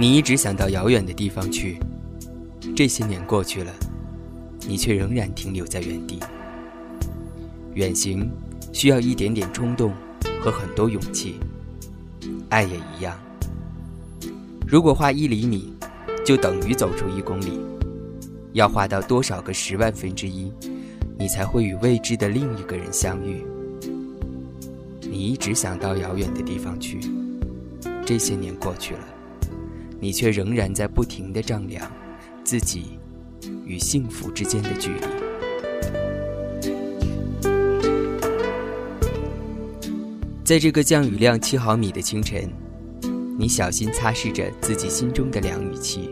你一直想到遥远的地方去，这些年过去了，你却仍然停留在原地。远行需要一点点冲动和很多勇气，爱也一样。如果画一厘米，就等于走出一公里，要画到多少个十万分之一，你才会与未知的另一个人相遇？你一直想到遥远的地方去，这些年过去了。你却仍然在不停地丈量自己与幸福之间的距离。在这个降雨量七毫米的清晨，你小心擦拭着自己心中的凉雨器，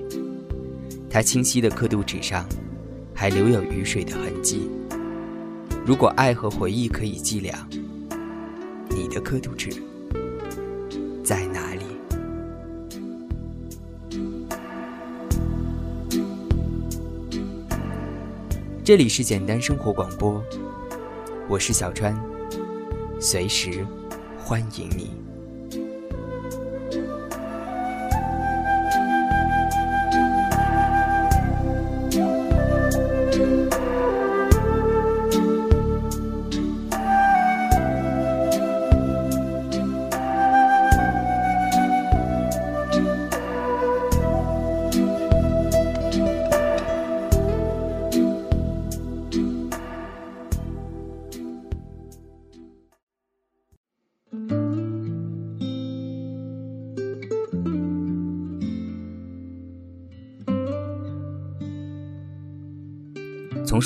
它清晰的刻度纸上还留有雨水的痕迹。如果爱和回忆可以计量，你的刻度纸这里是简单生活广播，我是小川，随时欢迎你。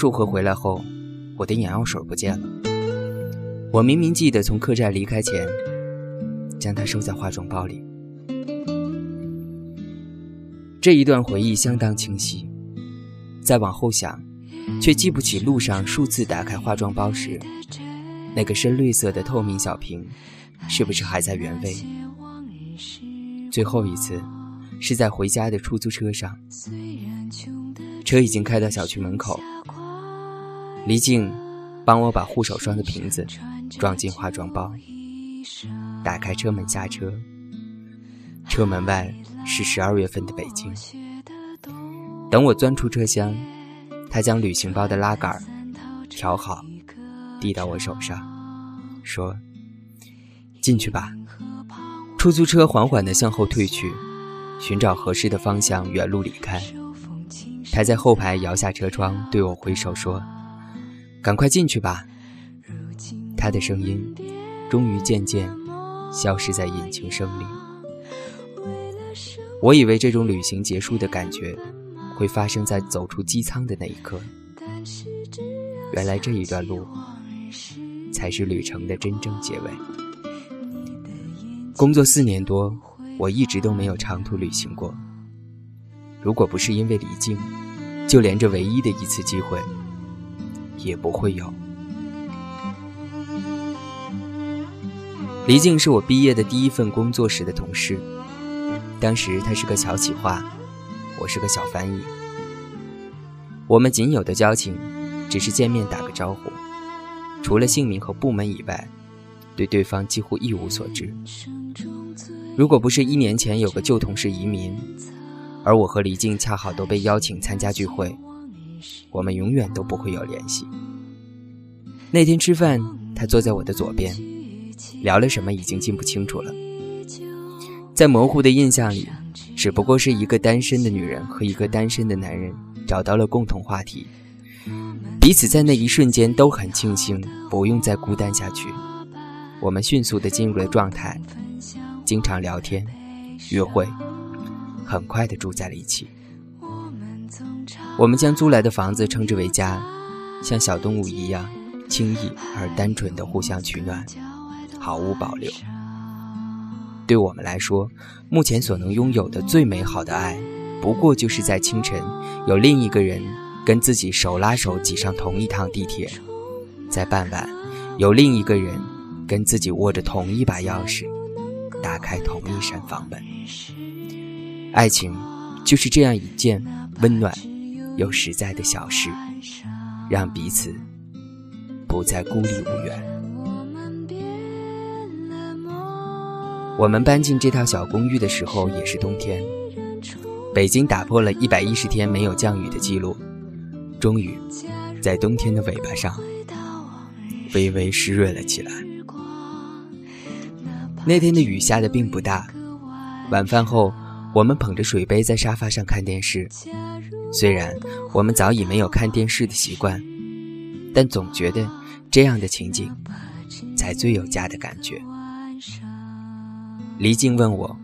从束河回来后，我的眼药水不见了。我明明记得从客栈离开前，将它收在化妆包里。这一段回忆相当清晰，再往后想，却记不起路上数次打开化妆包时，那个深绿色的透明小瓶，是不是还在原位？最后一次，是在回家的出租车上，车已经开到小区门口。黎静帮我把护手霜的瓶子装进化妆包，打开车门下车。车门外是十二月份的北京。等我钻出车厢，他将旅行包的拉杆调好，递到我手上，说：“进去吧。”出租车缓缓地向后退去，寻找合适的方向，原路离开。他在后排摇下车窗，对我挥手说。赶快进去吧。他的声音终于渐渐消失在引擎声里。我以为这种旅行结束的感觉会发生在走出机舱的那一刻，原来这一段路才是旅程的真正结尾。工作四年多，我一直都没有长途旅行过。如果不是因为离境，就连这唯一的一次机会。也不会有。黎静是我毕业的第一份工作时的同事，当时他是个小企划，我是个小翻译。我们仅有的交情，只是见面打个招呼，除了姓名和部门以外，对对方几乎一无所知。如果不是一年前有个旧同事移民，而我和黎静恰好都被邀请参加聚会。我们永远都不会有联系。那天吃饭，他坐在我的左边，聊了什么已经记不清楚了。在模糊的印象里，只不过是一个单身的女人和一个单身的男人找到了共同话题，彼此在那一瞬间都很庆幸不用再孤单下去。我们迅速的进入了状态，经常聊天、约会，很快的住在了一起。我们将租来的房子称之为家，像小动物一样，轻易而单纯的互相取暖，毫无保留。对我们来说，目前所能拥有的最美好的爱，不过就是在清晨，有另一个人跟自己手拉手挤上同一趟地铁；在傍晚，有另一个人跟自己握着同一把钥匙，打开同一扇房门。爱情，就是这样一件温暖。有实在的小事，让彼此不再孤立无援。我们搬进这套小公寓的时候也是冬天，北京打破了一百一十天没有降雨的记录，终于在冬天的尾巴上微微湿润了起来。那天的雨下的并不大，晚饭后，我们捧着水杯在沙发上看电视。虽然我们早已没有看电视的习惯，但总觉得这样的情景才最有家的感觉。黎静问我：“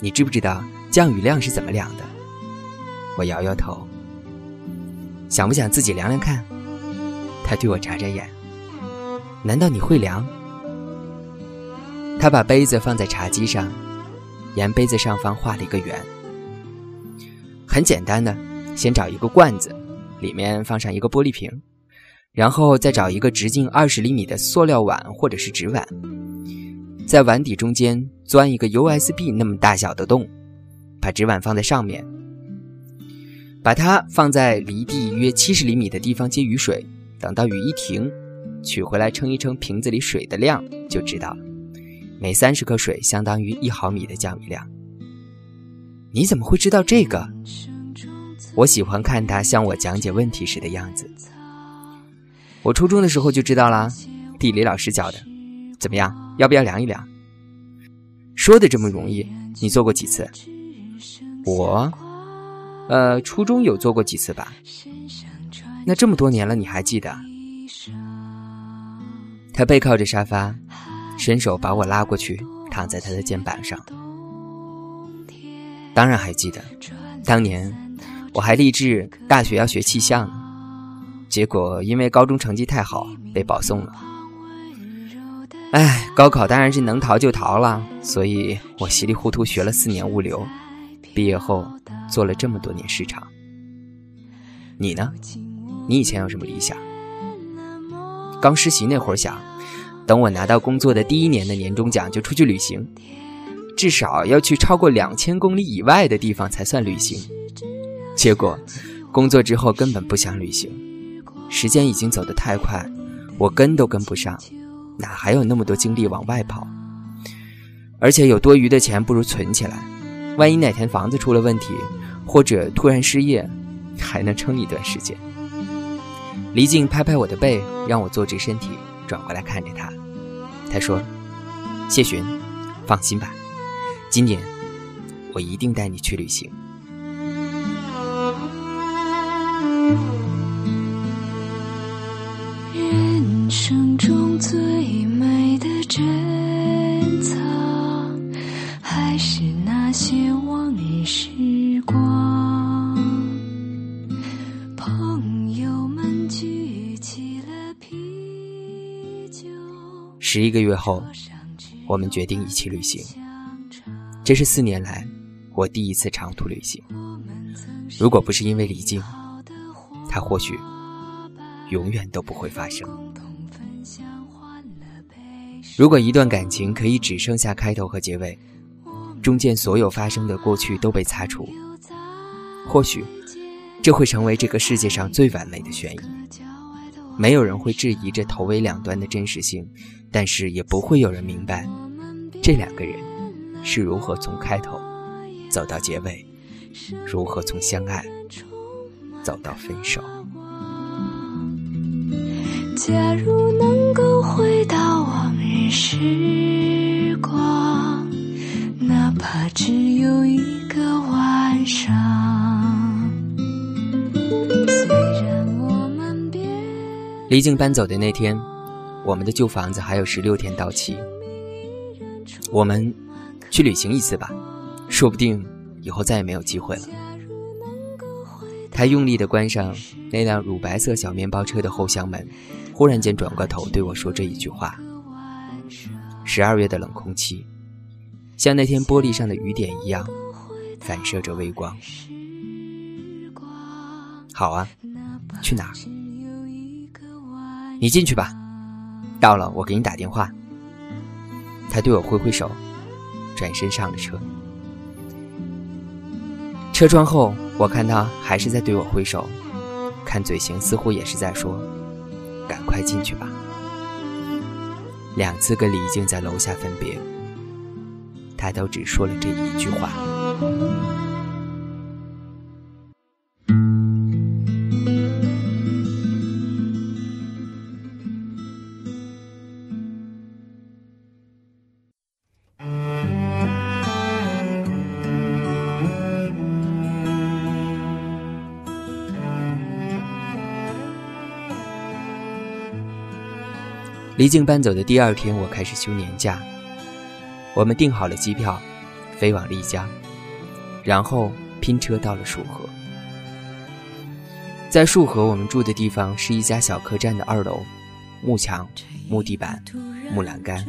你知不知道降雨量是怎么量的？”我摇摇头。想不想自己量量看？他对我眨眨眼。难道你会量？他把杯子放在茶几上，沿杯子上方画了一个圆。很简单的，先找一个罐子，里面放上一个玻璃瓶，然后再找一个直径二十厘米的塑料碗或者是纸碗，在碗底中间钻一个 USB 那么大小的洞，把纸碗放在上面，把它放在离地约七十厘米的地方接雨水，等到雨一停，取回来称一称瓶子里水的量，就知道了。每三十克水相当于一毫米的降雨量。你怎么会知道这个？我喜欢看他向我讲解问题时的样子。我初中的时候就知道啦，地理老师教的。怎么样，要不要量一量？说的这么容易，你做过几次？我，呃，初中有做过几次吧。那这么多年了，你还记得？他背靠着沙发。伸手把我拉过去，躺在他的肩膀上。当然还记得，当年我还立志大学要学气象，结果因为高中成绩太好被保送了。哎，高考当然是能逃就逃了，所以我稀里糊涂学了四年物流，毕业后做了这么多年市场。你呢？你以前有什么理想？刚实习那会儿想。等我拿到工作的第一年的年终奖，就出去旅行，至少要去超过两千公里以外的地方才算旅行。结果，工作之后根本不想旅行，时间已经走得太快，我跟都跟不上，哪还有那么多精力往外跑？而且有多余的钱，不如存起来，万一哪天房子出了问题，或者突然失业，还能撑一段时间。黎静拍拍我的背，让我坐直身体。转过来看着他，他说：“谢寻，放心吧，今年我一定带你去旅行。”人生中最美的真十一个月后，我们决定一起旅行。这是四年来我第一次长途旅行。如果不是因为李静，它或许永远都不会发生。如果一段感情可以只剩下开头和结尾，中间所有发生的过去都被擦除，或许这会成为这个世界上最完美的悬疑。没有人会质疑这头尾两端的真实性，但是也不会有人明白，这两个人是如何从开头走到结尾，如何从相爱走到分手。假如能够回到往日时光，哪怕只有一个晚上。离境搬走的那天，我们的旧房子还有十六天到期。我们去旅行一次吧，说不定以后再也没有机会了。他用力地关上那辆乳白色小面包车的后厢门，忽然间转过头对我说这一句话：“十二月的冷空气，像那天玻璃上的雨点一样，反射着微光。”好啊，去哪儿？你进去吧，到了我给你打电话。他对我挥挥手，转身上了车。车窗后，我看他还是在对我挥手，看嘴型似乎也是在说：“赶快进去吧。”两次跟李静在楼下分别，他都只说了这一句话。离境搬走的第二天，我开始休年假。我们订好了机票，飞往丽江，然后拼车到了束河。在束河，我们住的地方是一家小客栈的二楼，木墙、木地板、木栏杆，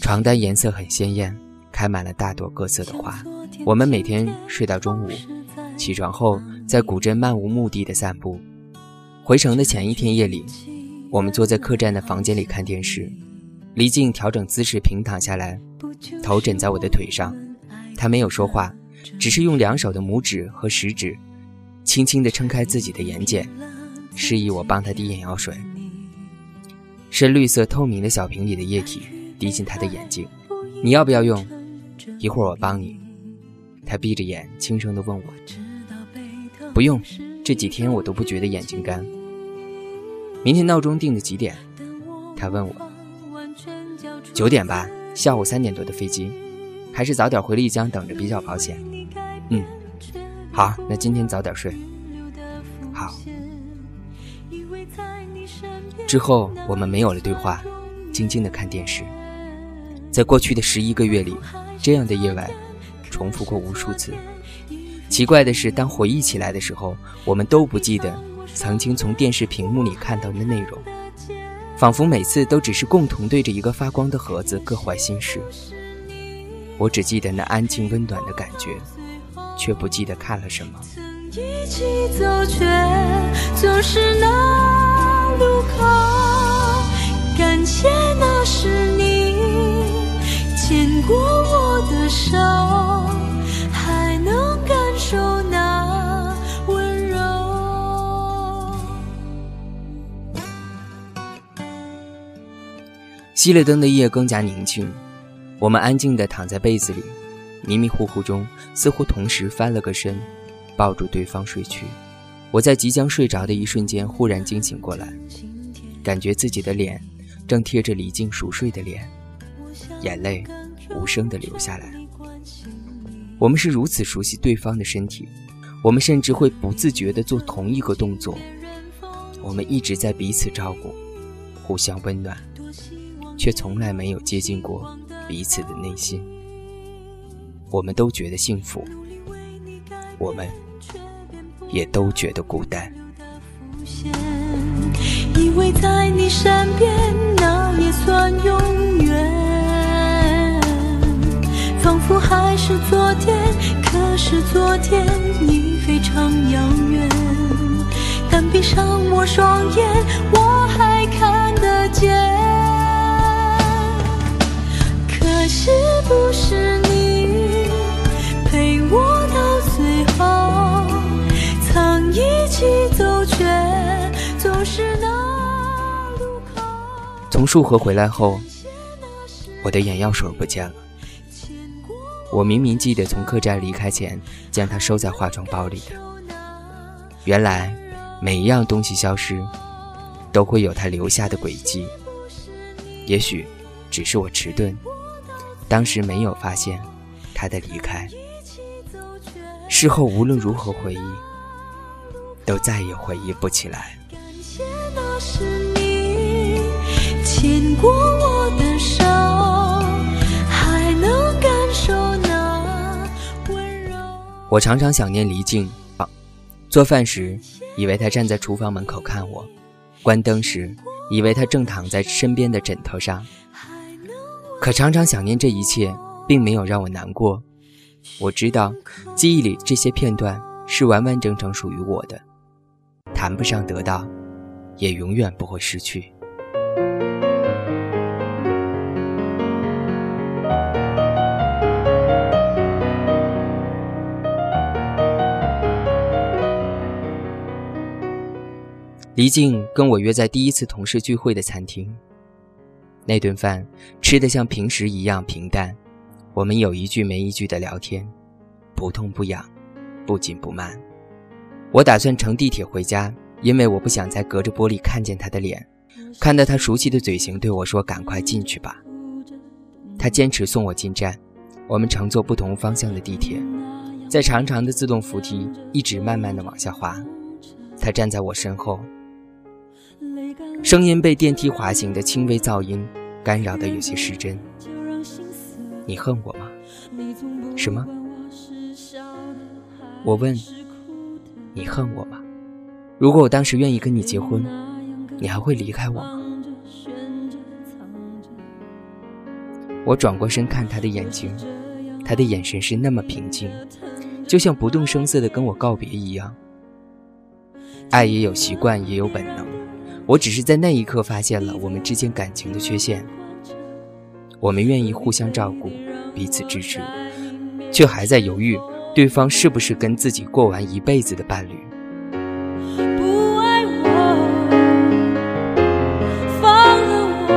床单颜色很鲜艳，开满了大朵各色的花。我们每天睡到中午，起床后在古镇漫无目的的散步。回城的前一天夜里，我们坐在客栈的房间里看电视，黎静调整姿势平躺下来，头枕在我的腿上，她没有说话，只是用两手的拇指和食指。轻轻地撑开自己的眼睑，示意我帮他滴眼药水。深绿色透明的小瓶里的液体滴进他的眼睛，你要不要用？一会儿我帮你。他闭着眼轻声地问我：“不用，这几天我都不觉得眼睛干。”明天闹钟定的几点？他问我。九点吧，下午三点多的飞机，还是早点回丽江等着比较保险。嗯。好，那今天早点睡。好。之后我们没有了对话，静静的看电视。在过去的十一个月里，这样的夜晚重复过无数次。奇怪的是，当回忆起来的时候，我们都不记得曾经从电视屏幕里看到的内容，仿佛每次都只是共同对着一个发光的盒子各怀心事。我只记得那安静温暖的感觉。却不记得看了什么。一起走，却总是那路口。感谢那是你牵过我的手，熄了灯的夜更加宁静，我们安静地躺在被子里。迷迷糊糊中，似乎同时翻了个身，抱住对方睡去。我在即将睡着的一瞬间，忽然惊醒过来，感觉自己的脸正贴着李静熟睡的脸，眼泪无声地流下来。我们是如此熟悉对方的身体，我们甚至会不自觉地做同一个动作。我们一直在彼此照顾，互相温暖，却从来没有接近过彼此的内心。我们都觉得幸福，我们也都觉得孤单。以为在你身边，那也算永远。仿佛还是昨天，可是昨天已非常遥远。但闭上我双眼，我还看得见。是不是你。从束河回来后，我的眼药水不见了。我明明记得从客栈离开前将它收在化妆包里的。原来，每一样东西消失，都会有它留下的轨迹。也许，只是我迟钝，当时没有发现他的离开。事后无论如何回忆，都再也回忆不起来。牵过我的手，还能感受那温柔。我常常想念黎静，做饭时以为她站在厨房门口看我，关灯时以为她正躺在身边的枕头上。可常常想念这一切，并没有让我难过。我知道，记忆里这些片段是完完整整属于我的，谈不上得到，也永远不会失去。黎静跟我约在第一次同事聚会的餐厅。那顿饭吃得像平时一样平淡，我们有一句没一句的聊天，不痛不痒，不紧不慢。我打算乘地铁回家，因为我不想再隔着玻璃看见他的脸，看到他熟悉的嘴型对我说：“赶快进去吧。”他坚持送我进站，我们乘坐不同方向的地铁，在长长的自动扶梯一直慢慢的往下滑。他站在我身后。声音被电梯滑行的轻微噪音干扰的有些失真。你恨我吗？什么？我问。你恨我吗？如果我当时愿意跟你结婚，你还会离开我吗？我转过身看他的眼睛，他的眼神是那么平静，就像不动声色的跟我告别一样。爱也有习惯，也有本能。我只是在那一刻发现了我们之间感情的缺陷。我们愿意互相照顾，彼此支持，却还在犹豫对方是不是跟自己过完一辈子的伴侣。不爱我，放了我，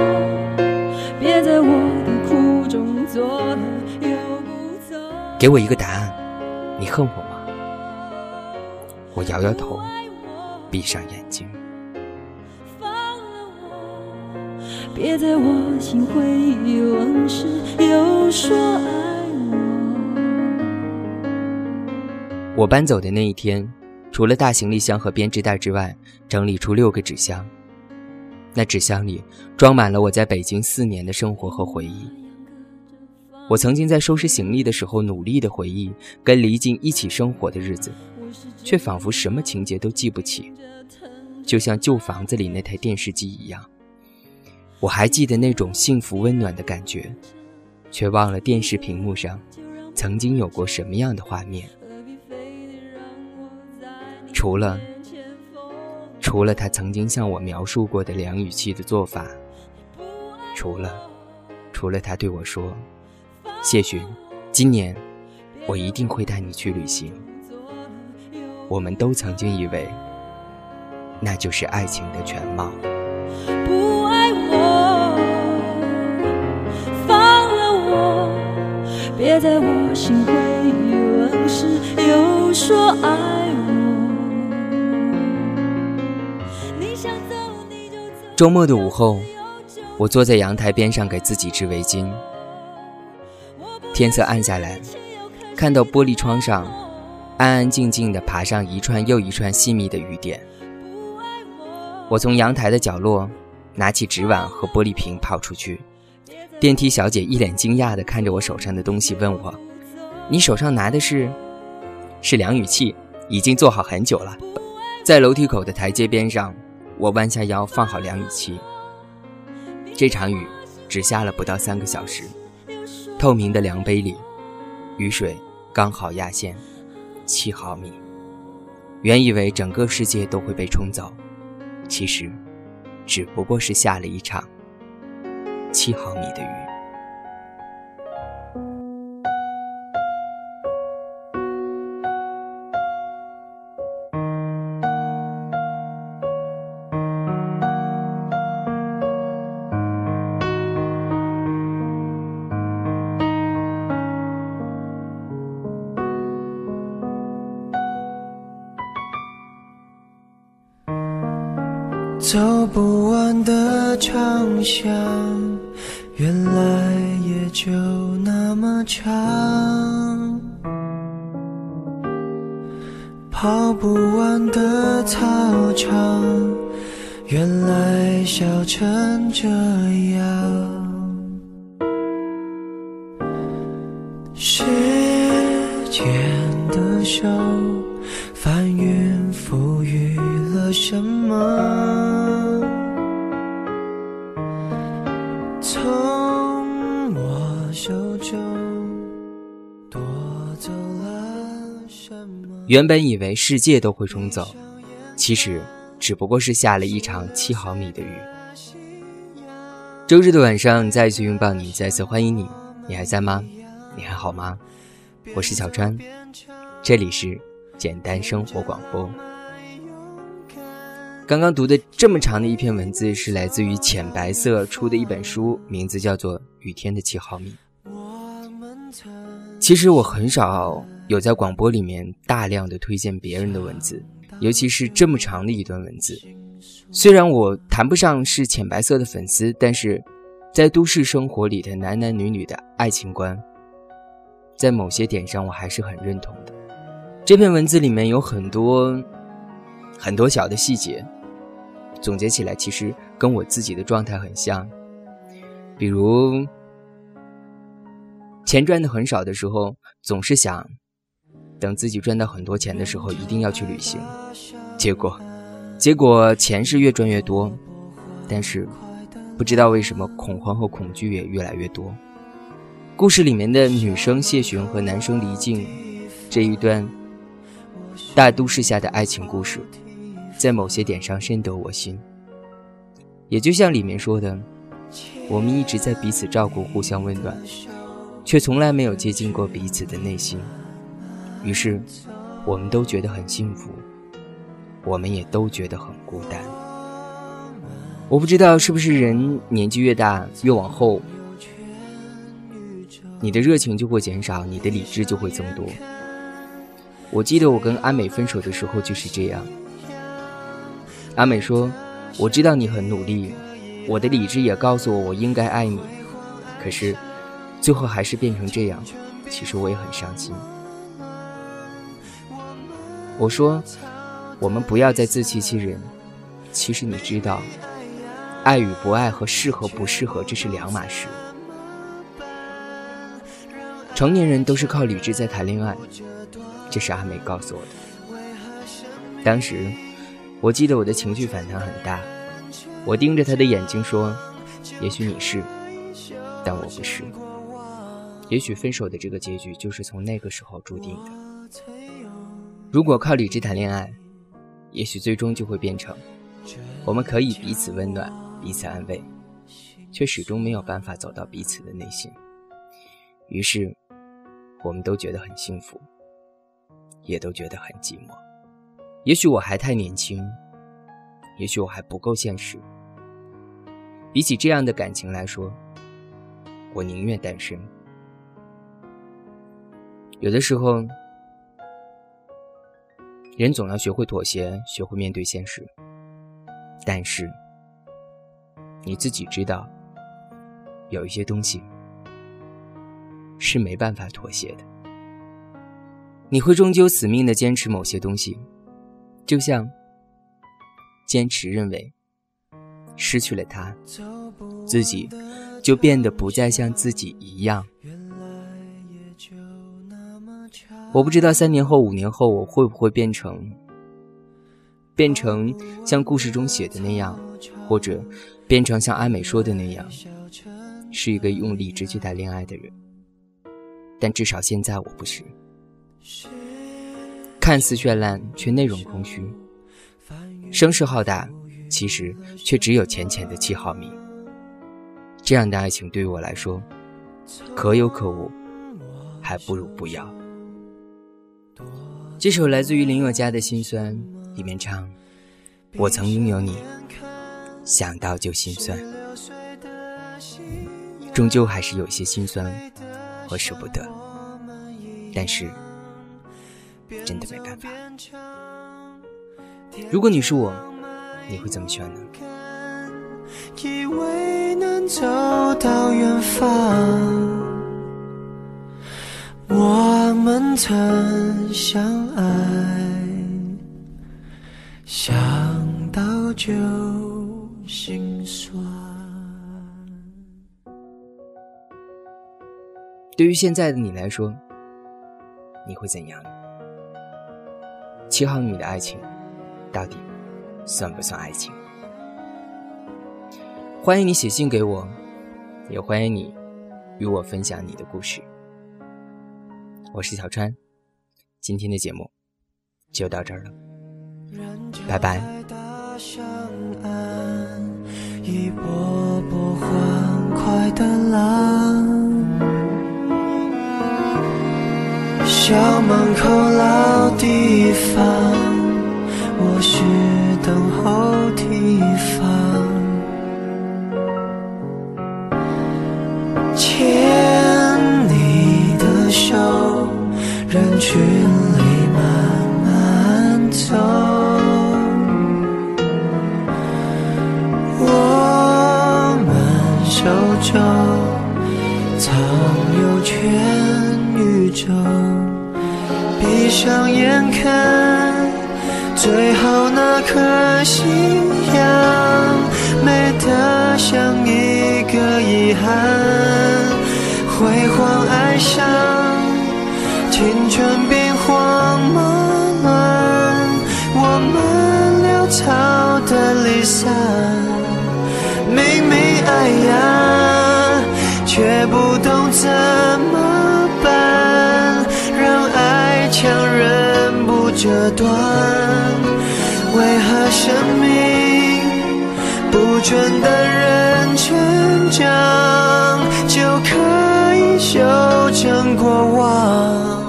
别在我的苦中作乐又不走给我一个答案，你恨我吗？我摇摇头，闭上眼睛。别在我心回忆往事，又说爱我。我搬走的那一天，除了大行李箱和编织袋之外，整理出六个纸箱。那纸箱里装满了我在北京四年的生活和回忆。我曾经在收拾行李的时候，努力的回忆跟黎静一起生活的日子，却仿佛什么情节都记不起，就像旧房子里那台电视机一样。我还记得那种幸福温暖的感觉，却忘了电视屏幕上曾经有过什么样的画面。除了，除了他曾经向我描述过的梁雨琪的做法，除了，除了他对我说：“谢寻，今年我一定会带你去旅行。”我们都曾经以为，那就是爱情的全貌。在我心回忆往事，又说爱我周末的午后，我坐在阳台边上给自己织围巾。天色暗下来，看到玻璃窗上安安静静的爬上一串又一串细密的雨点。我从阳台的角落拿起纸碗和玻璃瓶跑出去。电梯小姐一脸惊讶地看着我手上的东西，问我：“你手上拿的是？是量雨器，已经做好很久了。”在楼梯口的台阶边上，我弯下腰放好量雨器。这场雨只下了不到三个小时，透明的量杯里，雨水刚好压线七毫米。原以为整个世界都会被冲走，其实，只不过是下了一场。七毫米的鱼。不完的操场，原来笑成这样。时间的手，翻云覆雨了什么？原本以为世界都会冲走，其实只不过是下了一场七毫米的雨。周日的晚上，再次拥抱你，再次欢迎你，你还在吗？你还好吗？我是小川，这里是简单生活广播。刚刚读的这么长的一篇文字，是来自于浅白色出的一本书，名字叫做《雨天的七毫米》。其实我很少。有在广播里面大量的推荐别人的文字，尤其是这么长的一段文字。虽然我谈不上是浅白色的粉丝，但是在都市生活里的男男女女的爱情观，在某些点上我还是很认同的。这篇文字里面有很多很多小的细节，总结起来其实跟我自己的状态很像。比如，钱赚的很少的时候，总是想等自己赚到很多钱的时候，一定要去旅行。结果，结果钱是越赚越多，但是不知道为什么恐慌和恐惧也越来越多。故事里面的女生谢寻和男生黎静这一段大都市下的爱情故事，在某些点上深得我心。也就像里面说的。我们一直在彼此照顾、互相温暖，却从来没有接近过彼此的内心。于是，我们都觉得很幸福，我们也都觉得很孤单。我不知道是不是人年纪越大越往后，你的热情就会减少，你的理智就会增多。我记得我跟阿美分手的时候就是这样。阿美说：“我知道你很努力。”我的理智也告诉我，我应该爱你，可是最后还是变成这样。其实我也很伤心。我说，我们不要再自欺欺人。其实你知道，爱与不爱和适合不适合，这是两码事。成年人都是靠理智在谈恋爱，这是阿美告诉我的。当时，我记得我的情绪反弹很大。我盯着他的眼睛说：“也许你是，但我不是。也许分手的这个结局就是从那个时候注定的。如果靠理智谈恋爱，也许最终就会变成我们可以彼此温暖、彼此安慰，却始终没有办法走到彼此的内心。于是，我们都觉得很幸福，也都觉得很寂寞。也许我还太年轻，也许我还不够现实。”比起这样的感情来说，我宁愿单身。有的时候，人总要学会妥协，学会面对现实。但是，你自己知道，有一些东西是没办法妥协的。你会终究死命的坚持某些东西，就像坚持认为。失去了他，自己就变得不再像自己一样。我不知道三年后、五年后我会不会变成，变成像故事中写的那样，或者变成像阿美说的那样，是一个用理智去谈恋爱的人。但至少现在我不是，看似绚烂却内容空虚，声势浩大。其实却只有浅浅的七毫米。这样的爱情对于我来说，可有可无，还不如不要。这首来自于林宥嘉的心酸，里面唱：“我曾拥有你，想到就心酸，终究还是有些心酸和舍不得。但是，真的没办法。如果你是我。”你会怎么选呢？以为能走到远方，我们曾相爱，想到就心酸。对于现在的你来说，你会怎样？七毫米的爱情，到底？算不算爱情？欢迎你写信给我，也欢迎你与我分享你的故事。我是小川，今天的节目就到这儿了，拜拜。校门口老地方，我需。去。这段为何生命不准的人成长，就可以修正过往。